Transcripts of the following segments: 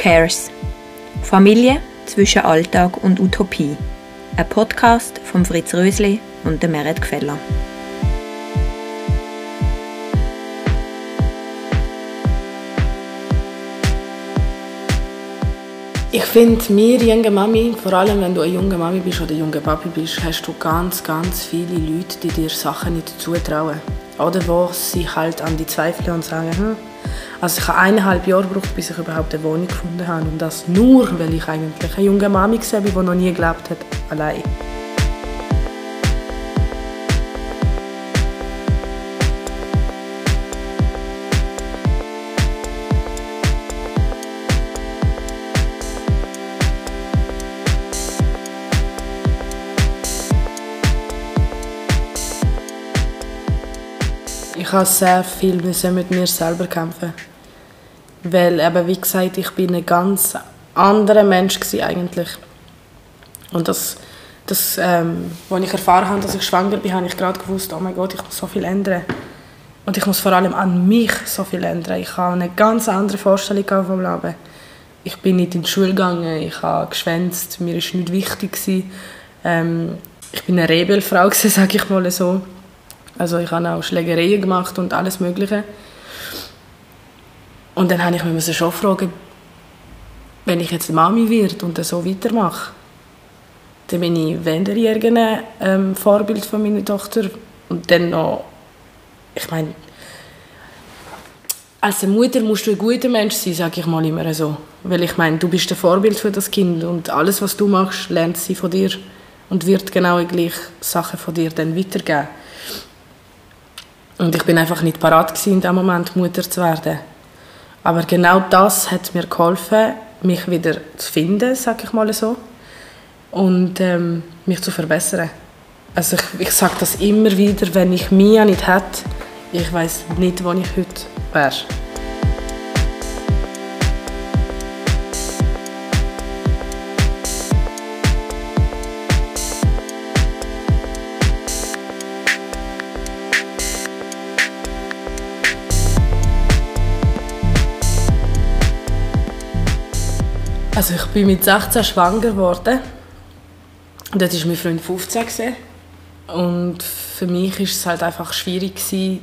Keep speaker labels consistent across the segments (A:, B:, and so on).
A: Cares? Familie zwischen Alltag und Utopie. Ein Podcast von Fritz Rösli und der Meret Gfeller.
B: Ich finde, wir junge Mami, vor allem wenn du eine junge Mami bist oder junge Papi bist, hast du ganz, ganz viele Leute, die dir Sachen nicht zutrauen. Oder wo sie halt an die zweifeln und sagen, hm. Also ich habe eineinhalb Jahre gebraucht, bis ich überhaupt eine Wohnung gefunden habe. Und das nur, weil ich eigentlich eine junge Mami war, die noch nie gelebt hat, allein. Ich habe sehr viel mit mir selber kämpfen. Weil eben, wie gesagt, ich bin ein ganz anderer Mensch eigentlich. Und das, das ähm, als ich erfahren habe, dass ich schwanger bin, habe ich gerade gewusst, oh mein Gott, ich muss so viel ändern. Und ich muss vor allem an mich so viel ändern. Ich habe eine ganz andere Vorstellung vom Leben. Ich bin nicht in die Schule gegangen, ich habe geschwänzt, mir war nicht wichtig. Ähm, ich bin eine Rebelfrau, sage ich mal so. Also ich habe auch Schlägereien gemacht und alles Mögliche. Und dann habe ich mich schon fragen, wenn ich jetzt Mami wird und so weitermache, dann bin ich weder irgendein ähm, Vorbild von meiner Tochter und dann noch, ich meine, als Mutter musst du ein guter Mensch sein, sage ich mal immer so. Weil ich meine, du bist ein Vorbild für das Kind und alles, was du machst, lernt sie von dir und wird genau die gleichen Sachen von dir dann weitergeben. Und ich bin einfach nicht parat in dem Moment, Mutter zu werden. Aber genau das hat mir geholfen, mich wieder zu finden, sage ich mal so, und ähm, mich zu verbessern. Also ich, ich sage das immer wieder, wenn ich mich nicht hätte, ich weiß nicht, wo ich heute wäre. Also ich bin mit 16 schwanger geworden. Dort war mein Freund 15. Gewesen. Und für mich war es halt einfach schwierig, gewesen,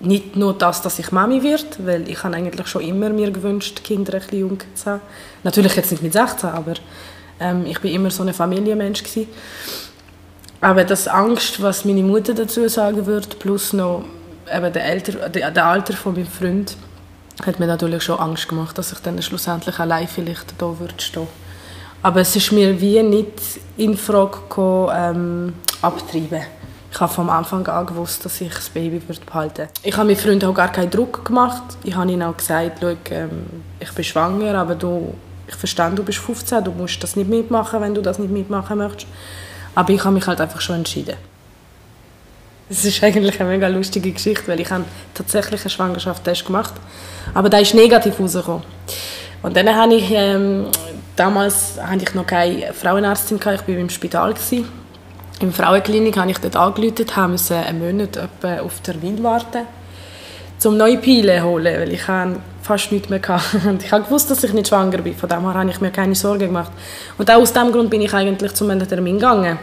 B: nicht nur das, dass ich Mami wird, weil ich habe eigentlich schon immer mir gewünscht, Kinder ein bisschen jung zu haben. Natürlich jetzt nicht mit 16, aber ähm, ich bin immer so ein Familienmensch gewesen. Aber das Angst, was meine Mutter dazu sagen würde, plus noch eben der, Alter, der Alter von meinem Freund, hat mir natürlich schon Angst gemacht, dass ich dann schlussendlich allein vielleicht da würde stehen. Aber es ist mir wie nicht in Frage gekommen, ähm, abtreiben. Ich habe vom Anfang an gewusst, dass ich das Baby würde behalten Ich habe meinen Freunden auch gar keinen Druck gemacht. Ich habe ihnen auch gesagt, Schau, ähm, ich bin schwanger, aber du, ich verstehe, du bist 15, du musst das nicht mitmachen, wenn du das nicht mitmachen möchtest. Aber ich habe mich halt einfach schon entschieden. Es ist eigentlich eine mega lustige Geschichte, weil ich habe tatsächlich einen Schwangerschaftstest gemacht, aber der ist negativ rausgekommen. Und dann habe ich, ähm, damals hatte ich noch keine Frauenärztin, gehabt, ich war im Spital. Gewesen. Im Frauenklinik habe ich dort angerufen, musste einen Monat auf Termin warten, um neue Pile zu holen, weil ich fast nichts mehr hatte. Und ich gewusst, dass ich nicht schwanger bin, von dem her habe ich mir keine Sorgen gemacht. Und auch aus diesem Grund bin ich eigentlich zum Termin gegangen.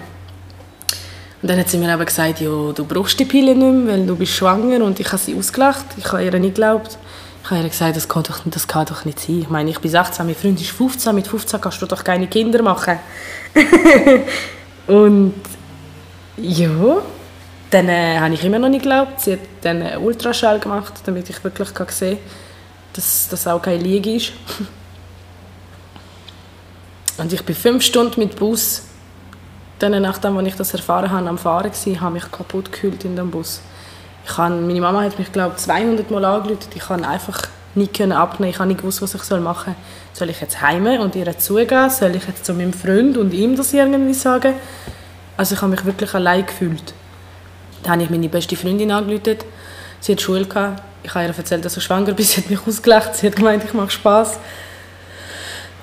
B: Und dann hat sie mir aber gesagt, ja, du brauchst die Pille nicht mehr, weil du bist schwanger. Und ich habe sie ausgelacht. Ich habe ihr nicht geglaubt. Ich habe ihr gesagt, das kann doch, das kann doch nicht sein. Ich meine, ich bin 16, mein Freund ist 15. Mit 15 kannst du doch keine Kinder machen. und ja, dann äh, habe ich immer noch nicht geglaubt. Sie hat dann einen Ultraschall gemacht, damit ich wirklich kann sehen kann, dass das auch keine Liege ist. und ich bin fünf Stunden mit Bus dann nachdem, ich das erfahren habe, am Fahren war, habe mich kaputt gekühlt in dem Bus. Ich kann, meine Mama hat mich, glaube 200 Mal angerufen. Ich kann einfach nicht abnehmen. Ich habe nicht gewusst, was ich machen soll. Soll ich jetzt heime und ihr zugehen? Soll ich jetzt zu meinem Freund und ihm das irgendwie sagen? Also ich habe mich wirklich allein gefühlt. Dann habe ich meine beste Freundin angerufen. Sie hat Schule. Ich habe ihr erzählt, dass ich schwanger bin. Sie hat mich ausgelacht. Sie hat gemeint, ich mache Spaß.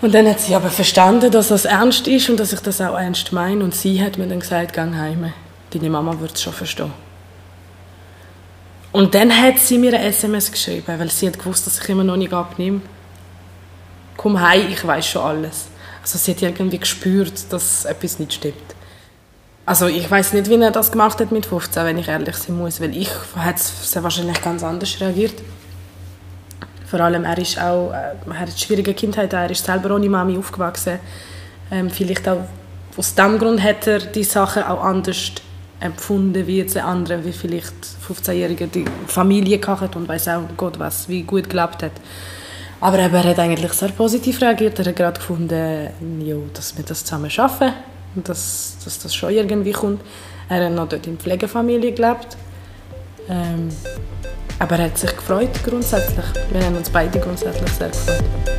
B: Und dann hat sie aber verstanden, dass das ernst ist und dass ich das auch ernst meine. Und sie hat mir dann gesagt, geh heim. Deine Mama wird es schon verstehen. Und dann hat sie mir eine SMS geschrieben, weil sie hat gewusst, dass ich immer noch nicht abnehme. komm heim, ich weiß schon alles. Also sie hat irgendwie gespürt, dass etwas nicht stimmt. Also ich weiß nicht, wie er das gemacht hat mit 15, wenn ich ehrlich sein muss, weil ich hätte sehr wahrscheinlich ganz anders reagiert. Vor allem, er ist auch, äh, er hat eine schwierige Kindheit, er ist selber ohne Mami aufgewachsen. Ähm, vielleicht auch aus diesem Grund hat er die Sachen auch anders empfunden wie jetzt andere, wie vielleicht 15-Jährige die Familie gehabt und weiß auch Gott was, wie gut gelebt hat. Aber er hat eigentlich sehr positiv reagiert. Er hat gerade gefunden, jo, dass wir das zusammen schaffen und dass, dass das schon irgendwie kommt. Er hat noch dort in Pflegefamilie gelebt. Ähm, aber er hat sich gefreut grundsätzlich. Wir haben uns beide grundsätzlich sehr gefreut.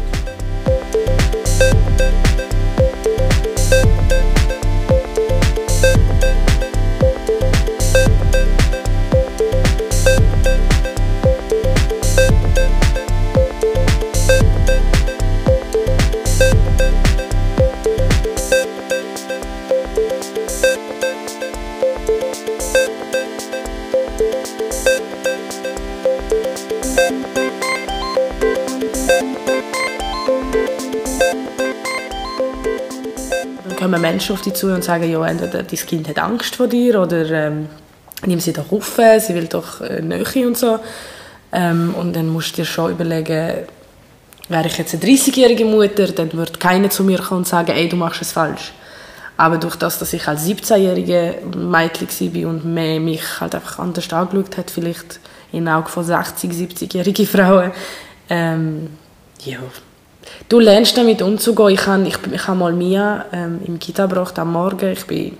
B: Kommen Menschen auf dich zu und sagen, ja, entweder dein Kind hat Angst vor dir oder ähm, nimm sie doch auf, sie will doch äh, Nähe und so. Ähm, und dann musst du dir schon überlegen, wäre ich jetzt eine 30-jährige Mutter, dann würde keiner zu mir kommen und sagen, ey, du machst es falsch. Aber durch das, dass ich als 17-jährige Mädchen war und mich halt einfach anders angeschaut hat, vielleicht in Augen von 60-, 70-jährigen Frauen, ähm, ja, Du lernst damit umzugehen. Ich habe ich, ich hab mal Mia ähm, im Kita gebracht am Morgen. Ich bin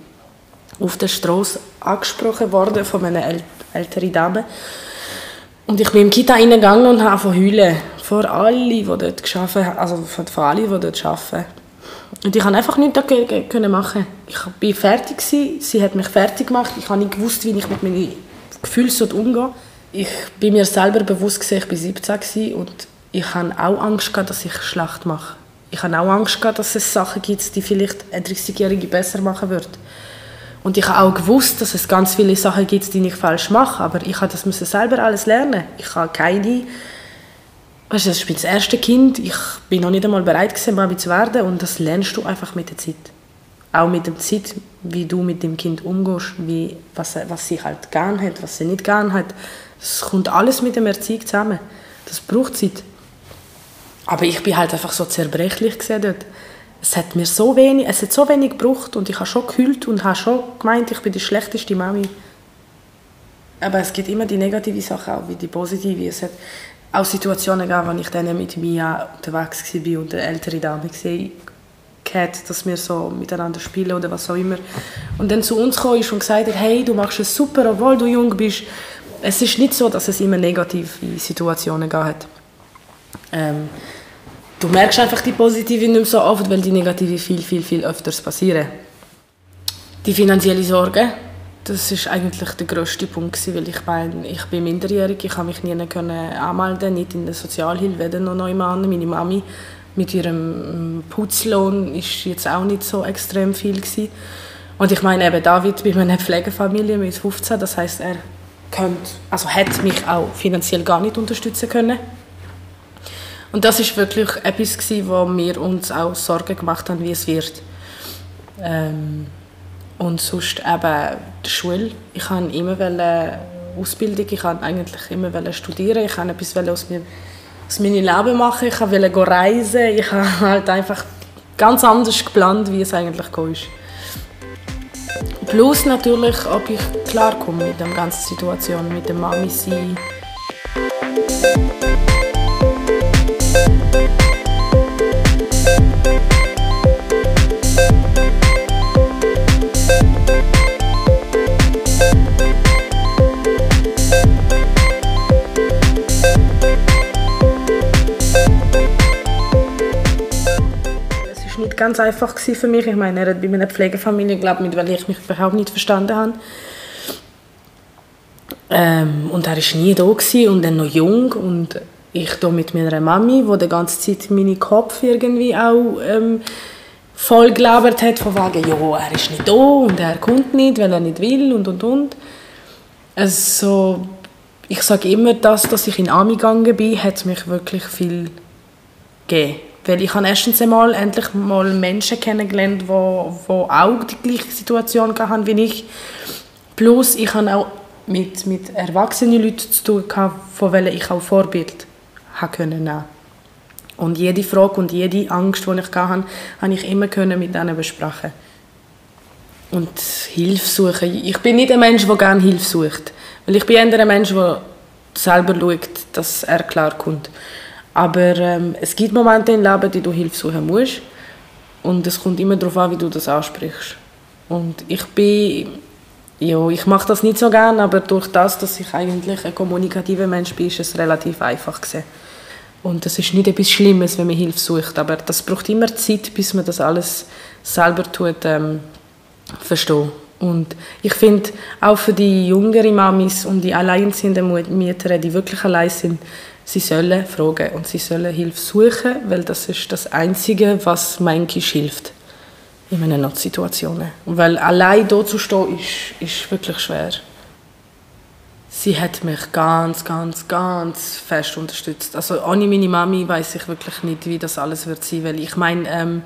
B: auf der Straße angesprochen worden von einer äl älteren Dame. Und ich bin im Kita reingegangen und habe heulen. Vor allen, die dort geschafft also vor allen, die dort arbeiten. Und ich konnte einfach nichts dagegen machen. Ich war fertig, sie hat mich fertig gemacht. Ich habe nicht gewusst, wie ich mit meinen Gefühlen umgehen Ich bin mir selber bewusst, dass ich 17 war und ich habe auch Angst gehabt, dass ich schlecht mache. Ich habe auch Angst gehabt, dass es Sachen gibt, die vielleicht ein 30-Jährige besser machen wird. Und ich habe auch gewusst, dass es ganz viele Sachen gibt, die ich falsch mache, aber ich habe das müssen selber alles lernen. Ich habe keine Weißt du, das ist das erste Kind. Ich bin noch nicht einmal bereit gewesen, Mami zu werden. Und das lernst du einfach mit der Zeit. Auch mit der Zeit, wie du mit dem Kind umgehst, wie, was, was sie halt gern hat, was sie nicht gern hat. Das kommt alles mit dem Erziehung zusammen. Das braucht Zeit. Aber ich bin halt einfach so zerbrechlich dort. Es hat mir so wenig, es hat so wenig gebraucht und ich habe schon gehüllt und habe schon gemeint, ich bin die schlechteste Mami. Aber es gibt immer die negative Sachen auch wie die positive. Es hat auch Situationen gegeben, wo ich dann mit mir unterwegs war und eine ältere Dame gesehen hat, dass wir so miteinander spielen oder was auch immer. Und dann zu uns kam und gesagt hat, hey, du machst es super, obwohl du jung bist. Es ist nicht so, dass es immer negative Situationen gab. Ähm, du merkst einfach die positive nicht mehr so oft, weil die negative viel, viel, viel öfters passieren. Die finanzielle Sorge, das ist eigentlich der grösste Punkt weil ich meine, ich bin minderjährig, ich habe mich nie können anmelden, nicht in der Sozialhilfe, weder noch nebenan. Meine Mami mit ihrem Putzlohn ist jetzt auch nicht so extrem viel gewesen. Und ich meine eben David bei meiner Pflegefamilie mit 15, das heißt er könnte, also hätte mich auch finanziell gar nicht unterstützen können. Und das ist wirklich etwas, gewesen, wo wir uns auch Sorgen gemacht haben, wie es wird. Ähm, und sonst eben die Schule. Ich habe immer Ausbildung, ich habe eigentlich immer studieren, ich wollte etwas aus, mir, aus meinem Leben machen, ich wollte reisen, ich habe halt einfach ganz anders geplant, wie es eigentlich ist. Plus natürlich, ob ich klarkomme mit der ganzen Situation, mit der Mami sein. Ganz einfach für mich. Ich meine, er hat bei meiner Pflegefamilie gelebt, mit weil ich mich überhaupt nicht verstanden habe. Ähm, und er war nie da und dann noch jung und ich da mit meiner Mami, die die ganze Zeit meinen Kopf irgendwie auch ähm, voll gelabert hat, von wegen, ja, er ist nicht da und er kommt nicht, weil er nicht will und und und. Also, ich sage immer, dass, dass ich in Army gegangen bin, hat mich wirklich viel gegeben Weil ich habe erstens einmal endlich mal Menschen kennengelernt, die wo, wo auch die gleiche Situation hatten wie ich. Plus ich habe auch mit, mit erwachsenen Leuten zu tun gehabt, von denen ich auch Vorbild können Und jede Frage und jede Angst, die ich hatte, habe ich immer mit ihnen besprechen. Und Hilfe suchen. Ich bin nicht ein Mensch, der gerne Hilfe sucht. Weil ich bin eher ein Mensch, der selber schaut, dass er klarkommt. Aber ähm, es gibt Momente im Leben, die du Hilfe suchen musst. Und es kommt immer darauf an, wie du das ansprichst. Und ich bin ja, ich mache das nicht so gerne, aber durch das, dass ich eigentlich ein kommunikativer Mensch bin, ist es relativ einfach gewesen. Und es ist nicht etwas Schlimmes, wenn man Hilfe sucht, aber das braucht immer Zeit, bis man das alles selber tut, ähm, verstehen. Und ich finde, auch für die jüngeren Mamis und die alleinziehenden Mütter, die wirklich allein sind, sie sollen fragen und sie sollen Hilfe suchen, weil das ist das Einzige, was manchmal hilft in meinen Notsituationen. Weil allein hier zu stehen, ist, ist wirklich schwer. Sie hat mich ganz, ganz, ganz fest unterstützt. Also ohne meine Mami weiß ich wirklich nicht, wie das alles wird sein, weil ich meine, ähm,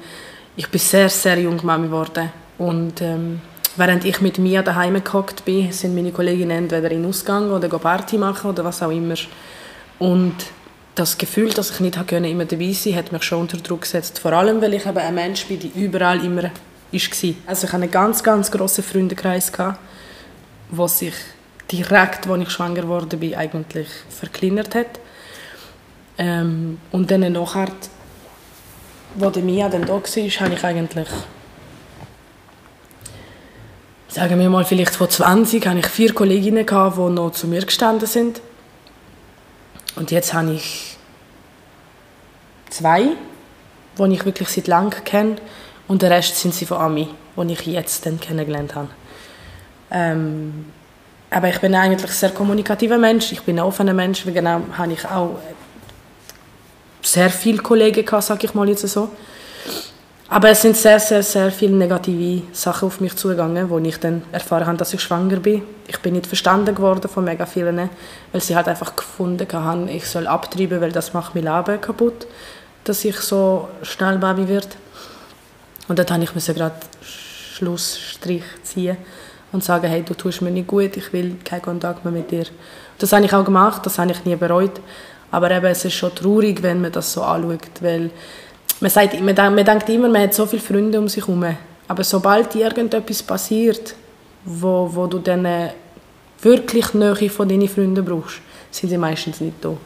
B: ich bin sehr, sehr jung Mami geworden und ähm, während ich mit mir daheim gehockt bin, sind meine Kolleginnen entweder in Ausgang oder Party machen oder was auch immer. Und das Gefühl, dass ich nicht können, immer dabei sein hat mich schon unter Druck gesetzt. Vor allem, weil ich eben ein Mensch bin, der überall immer war. Also ich hatte einen ganz, ganz grossen Freundeskreis, der sich direkt, als ich schwanger wurde, bin, eigentlich verkleinert hat. Ähm, und dann nachher, der Mia dann da war, habe ich eigentlich sagen wir mal vielleicht vor 20, hatte ich vier Kolleginnen, die noch zu mir gestanden sind. Und jetzt habe ich zwei, die ich wirklich seit langem kenne. Und der Rest sind sie von Ami, die ich jetzt dann kennengelernt habe. Ähm, aber ich bin eigentlich ein sehr kommunikativer Mensch. Ich bin ein offener Mensch. Wie genau habe ich auch sehr viele Kollegen gehabt, sage ich mal jetzt so. Aber es sind sehr, sehr, sehr viele negative Sachen auf mich zugegangen, wo ich dann erfahren habe, dass ich schwanger bin. Ich bin nicht verstanden geworden von mega vielen, weil sie halt einfach gefunden haben, ich soll abtreiben, weil das macht mein Leben kaputt, dass ich so schnell Baby wird. Und dann habe ich gerade Schlussstrich ziehen und sagen, hey, du tust mir nicht gut, ich will keinen Kontakt mehr mit dir. Das habe ich auch gemacht, das habe ich nie bereut. Aber eben, es ist schon traurig, wenn man das so anschaut, weil man, sagt, man denkt immer, man hat so viele Freunde um sich herum. Aber sobald irgendetwas passiert, wo, wo du dann äh, wirklich Nähe von deinen Freunden brauchst, sind sie meistens nicht da.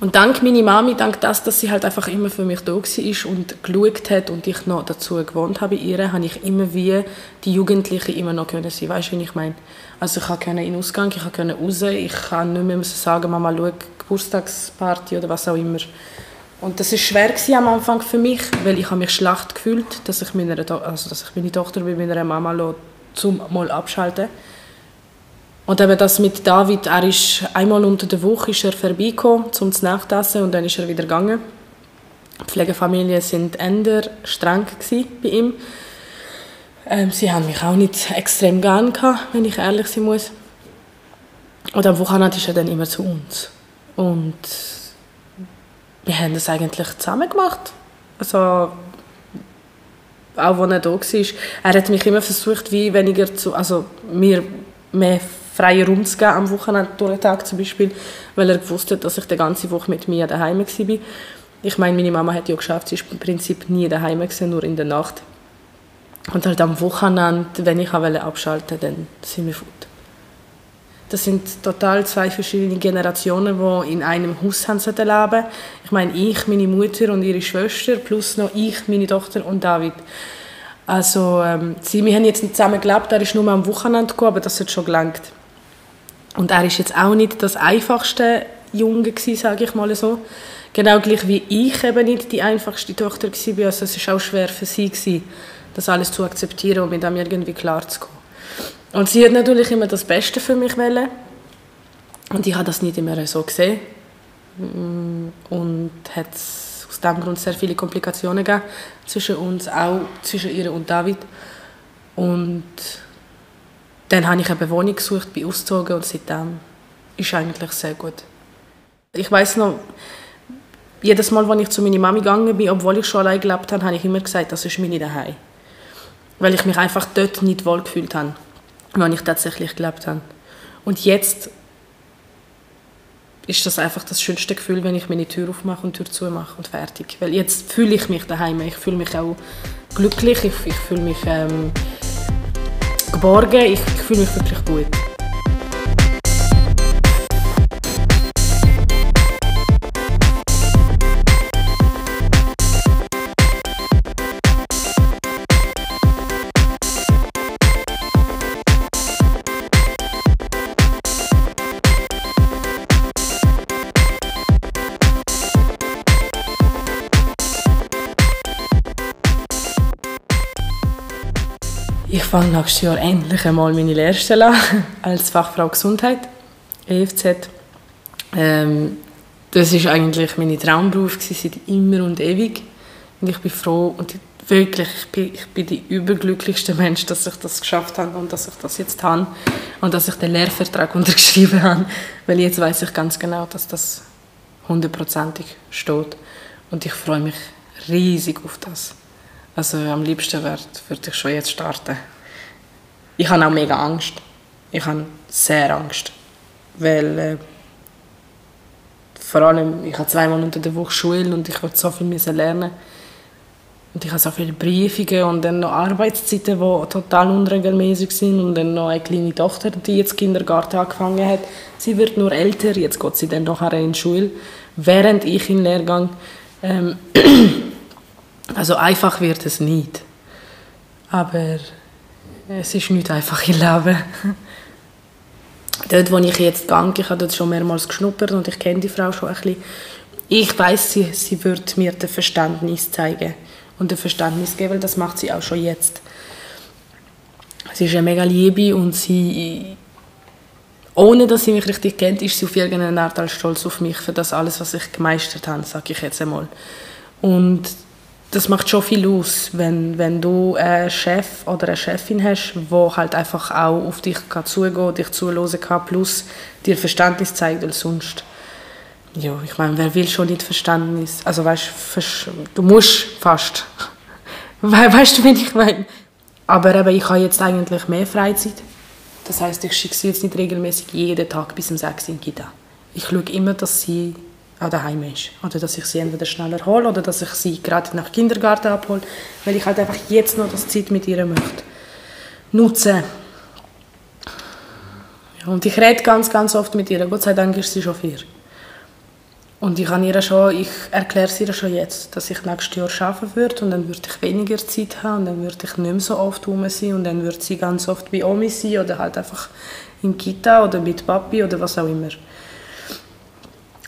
B: Und dank meiner Mami, dank das, dass sie halt einfach immer für mich da war und geschaut hat und ich noch dazu gewohnt habe bei ihr, habe ich immer wie die Jugendliche immer noch können sein. Weißt du, wie ich meine? Also ich konnte in den Ausgang, ich konnte raus, ich kann nicht mehr sagen, Mama, schau, Geburtstagsparty oder was auch immer. Und das ist schwer am Anfang für mich, weil ich habe mich schlecht gefühlt, dass ich, meiner, also dass ich meine Tochter bei meiner Mama lasse, zum mal abschalten. Und eben das mit David, er ist einmal unter der Woche ist er vorbeigekommen, zum Nachtessen und dann ist er wieder gegangen. Die Pflegefamilien sind eher streng bei ihm. Ähm, sie haben mich auch nicht extrem gern gehabt, wenn ich ehrlich sein muss. Und am Wochenende ist er dann immer zu uns. Und wir haben das eigentlich zusammen gemacht. Also, auch als er da war, er hat mich immer versucht, wie weniger zu, also mir mehr freien Raum zu geben, am Wochenende durch den Tag zum Beispiel, weil er gewusst hat, dass ich die ganze Woche mit mir daheim war. Ich meine, meine Mama hat ja geschafft, sie ist im Prinzip nie daheim gewesen, nur in der Nacht. Und halt am Wochenende, wenn ich abschalten wollte, dann sind wir fort. Das sind total zwei verschiedene Generationen, die in einem Haus leben Ich meine, ich, meine Mutter und ihre Schwester, plus noch ich, meine Tochter und David. Also, ähm, sie, wir haben jetzt nicht zusammen gelebt, er ist nur am Wochenende gekommen, aber das hat schon gelangt. Und er ist jetzt auch nicht das einfachste Junge gewesen, sage ich mal so. Genau gleich wie ich eben nicht die einfachste Tochter war. Also es war auch schwer für sie, gewesen, das alles zu akzeptieren und mit dem irgendwie klarzukommen. Und sie hat natürlich immer das Beste für mich wollen. Und ich habe das nicht immer so gesehen. Mm, und hat aus diesem Grund sehr viele Komplikationen gegeben zwischen uns, auch zwischen ihr und David. Und dann habe ich eine Wohnung gesucht, bin ausgezogen und seitdem ist eigentlich sehr gut. Ich weiß noch, jedes Mal, wenn ich zu meiner Mami gegangen bin, obwohl ich schon allein gelebt habe, habe ich immer gesagt, das ist meine daheim. Weil ich mich einfach dort nicht wohl gefühlt habe, wenn ich tatsächlich gelebt habe. Und jetzt ist das einfach das schönste Gefühl, wenn ich meine Tür aufmache und Tür zumache und fertig. Weil jetzt fühle ich mich daheim. Ich fühle mich auch glücklich, ich, ich fühle mich ähm, geborgen, ich, ich fühle mich wirklich gut. Ich fange nächstes Jahr endlich einmal meine Lehrstelle an, als Fachfrau Gesundheit, EFZ. Ähm, das ist eigentlich mein Traumberuf seit immer und ewig. Und ich bin froh und wirklich, ich bin, ich bin die überglücklichste Mensch, dass ich das geschafft habe und dass ich das jetzt habe und dass ich den Lehrvertrag untergeschrieben habe, weil jetzt weiß ich ganz genau, dass das hundertprozentig steht und ich freue mich riesig auf das. Also am liebsten würde würd ich schon jetzt starten. Ich habe auch mega Angst. Ich habe sehr Angst. Weil äh, vor allem, ich habe zweimal unter der Woche Schule und ich wollte so viel lernen. Und ich habe so viele Briefungen und dann noch Arbeitszeiten, die total unregelmäßig sind. Und dann noch eine kleine Tochter, die jetzt Kindergarten angefangen hat. Sie wird nur älter, jetzt geht sie dann nachher in die Schule, während ich in Lehrgang. Ähm, also einfach wird es nicht. Aber es ist nicht einfach im Leben. dort, wo ich jetzt gehe, ich habe dort schon mehrmals geschnuppert und ich kenne die Frau schon ein bisschen. Ich weiß, sie, sie wird mir das Verständnis zeigen und das Verständnis geben, weil das macht sie auch schon jetzt. Sie ist eine mega Liebe und sie, ohne dass sie mich richtig kennt, ist sie auf irgendeine Art stolz auf mich für das alles, was ich gemeistert habe, sage ich jetzt einmal. Und das macht schon viel aus, wenn, wenn du einen Chef oder eine Chefin hast, wo halt einfach auch auf dich kann zugehen, dich zuhören kann, plus dir Verständnis zeigt, weil sonst, ja, ich meine, wer will schon nicht Verständnis, also weißt du, musst fast, weißt du, wie ich meine? Aber eben, ich habe jetzt eigentlich mehr Freizeit, das heißt, ich schicke sie jetzt nicht regelmäßig jeden Tag bis um 6 Uhr in Kita. Ich schaue immer, dass sie auch daheim ist. Oder dass ich sie entweder schneller hole oder dass ich sie gerade nach Kindergarten abhole, weil ich halt einfach jetzt noch das Zeit mit ihr möchte nutzen. Ja, und ich rede ganz, ganz oft mit ihr. Gott sei Dank ist sie schon vier. Und ich, ihr schon, ich erkläre sie ihr schon jetzt, dass ich nächstes Jahr arbeiten würde und dann würde ich weniger Zeit haben und dann würde ich nicht mehr so oft rum sein und dann würde sie ganz oft bei Omi sein oder halt einfach in Kita oder mit Papi oder was auch immer.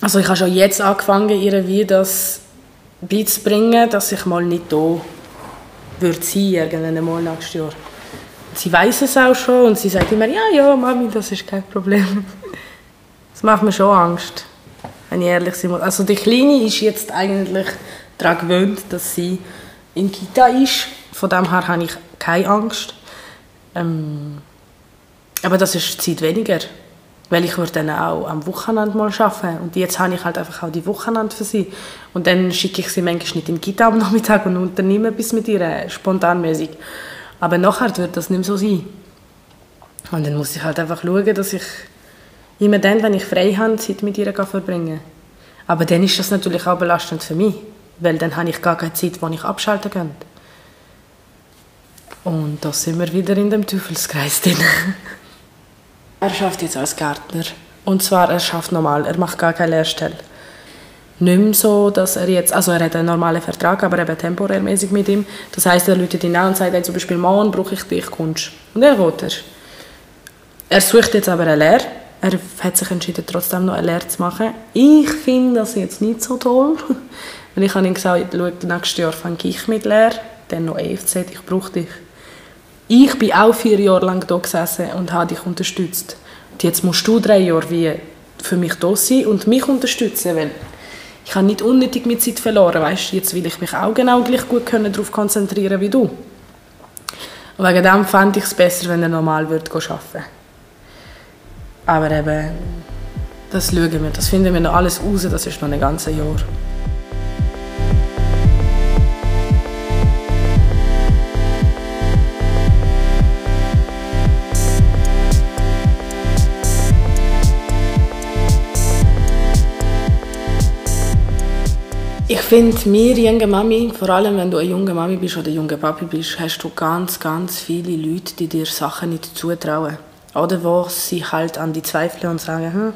B: Also ich habe schon jetzt angefangen, ihr wie das beizubringen, dass ich mal nicht da würde sein, irgendwann mal nächstes Jahr. Sie weiß es auch schon und sie sagt immer, ja, ja, Mami, das ist kein Problem. Das macht mir schon Angst, wenn ich ehrlich sein muss. Also die Kleine ist jetzt eigentlich daran gewöhnt, dass sie in Kita ist. Von dem her habe ich keine Angst. Ähm, aber das ist Zeit weniger weil ich würde dann auch am Wochenende mal arbeiten und jetzt habe ich halt einfach auch die Wochenende für sie und dann schicke ich sie manchmal nicht in die Kita am Nachmittag und unternehme etwas mit ihr, äh, spontanmäßig. Aber nachher wird das nicht mehr so sein. Und dann muss ich halt einfach schauen, dass ich immer dann, wenn ich frei habe, Zeit mit ihr verbringen Aber dann ist das natürlich auch belastend für mich, weil dann habe ich gar keine Zeit, wo ich abschalten kann. Und da sind wir wieder in dem Teufelskreis drin. Er schafft jetzt als Gärtner. Und zwar, er schafft normal, er macht gar keine Lehrstelle. Nicht mehr so, dass er jetzt, also er hat einen normalen Vertrag, aber eben temporärmäßig mit ihm. Das heißt, er läutet ihn an und sagt, hey, zum Beispiel, morgen brauche ich dich, kommst Und er geht er. Er sucht jetzt aber eine Lehre. Er hat sich entschieden, trotzdem noch eine Lehre zu machen. Ich finde das jetzt nicht so toll. Weil ich habe ihm gesagt, nächstes Jahr fange ich mit Lehre, dann noch EFZ, ich brauche dich. Ich bin auch vier Jahre lang da gesessen und habe dich unterstützt. Und jetzt musst du drei Jahre wie für mich da sein und mich unterstützen, weil ich habe nicht unnötig mit Zeit verloren, weißt? Jetzt will ich mich auch genau gleich gut können darauf konzentrieren wie du. Und wegen dem fände ich es besser, wenn er normal würde arbeiten Aber eben, das schauen wir, das finden wir noch alles raus, das ist noch ein ganzes Jahr. Finde, wir junge Mami, vor allem wenn du eine junge Mami bist oder junge Papi bist, hast du ganz, ganz viele Leute, die dir Sachen nicht zutrauen. Oder wo sie halt an die zweifeln und sagen, hm.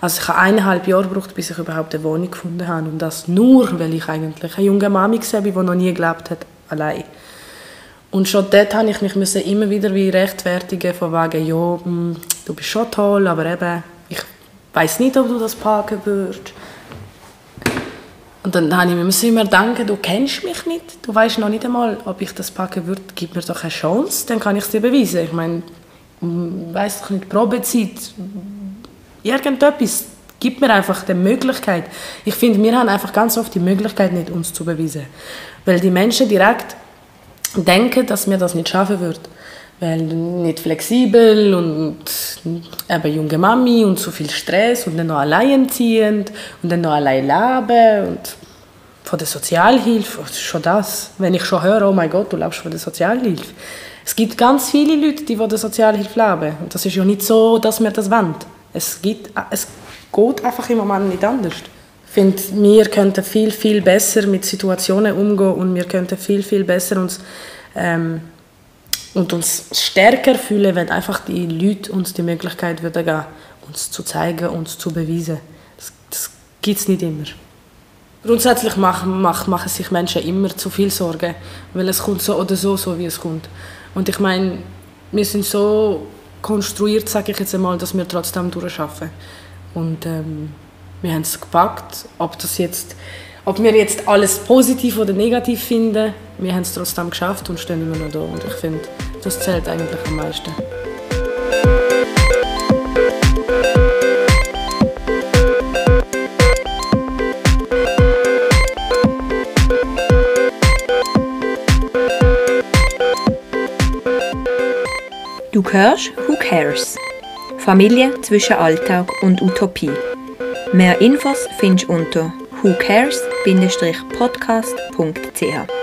B: Also ich habe eineinhalb Jahre gebraucht, bis ich überhaupt eine Wohnung gefunden habe. Und das nur, weil ich eigentlich eine junge Mami war, die noch nie gelebt hat, allein. Und schon dort habe ich mich immer wieder wie rechtfertigen von wegen, ja, hm, du bist schon toll, aber eben, ich weiß nicht, ob du das packen würdest. Und dann habe ich mir immer denken, du kennst mich nicht, du weißt noch nicht einmal, ob ich das packen würde, gib mir doch eine Chance, dann kann ich es dir beweisen. Ich meine, weiß doch nicht, Probezeit, irgendetwas, gibt mir einfach die Möglichkeit. Ich finde, wir haben einfach ganz oft die Möglichkeit nicht, uns zu beweisen. Weil die Menschen direkt denken, dass wir das nicht schaffen würden. Weil nicht flexibel und eben junge Mami und so viel Stress und dann noch alleinerziehend und dann noch allein leben und von der Sozialhilfe, schon das. Wenn ich schon höre, oh mein Gott, du lebst von der Sozialhilfe. Es gibt ganz viele Leute, die von der Sozialhilfe leben. Und das ist ja nicht so, dass wir das wollen. Es, gibt, es geht einfach im Moment nicht anders. Ich finde, wir könnten viel, viel besser mit Situationen umgehen und wir könnten viel, viel besser uns, ähm, und uns stärker fühlen, wenn einfach die Leute uns die Möglichkeit würden geben, uns zu zeigen, uns zu beweisen. Das, das gibt es nicht immer. Grundsätzlich machen, machen sich Menschen immer zu viel Sorgen, weil es kommt so oder so, so wie es kommt. Und ich meine, wir sind so konstruiert, sage ich jetzt einmal, dass wir trotzdem durchschaffen. Und ähm, wir haben es gepackt. Ob, das jetzt, ob wir jetzt alles positiv oder negativ finden, wir haben es trotzdem geschafft und stehen immer noch da. Und ich finde, das zählt eigentlich am meisten.
A: Du hörst Who Cares? Familie zwischen Alltag und Utopie. Mehr Infos findest du unter whocares-podcast.ch.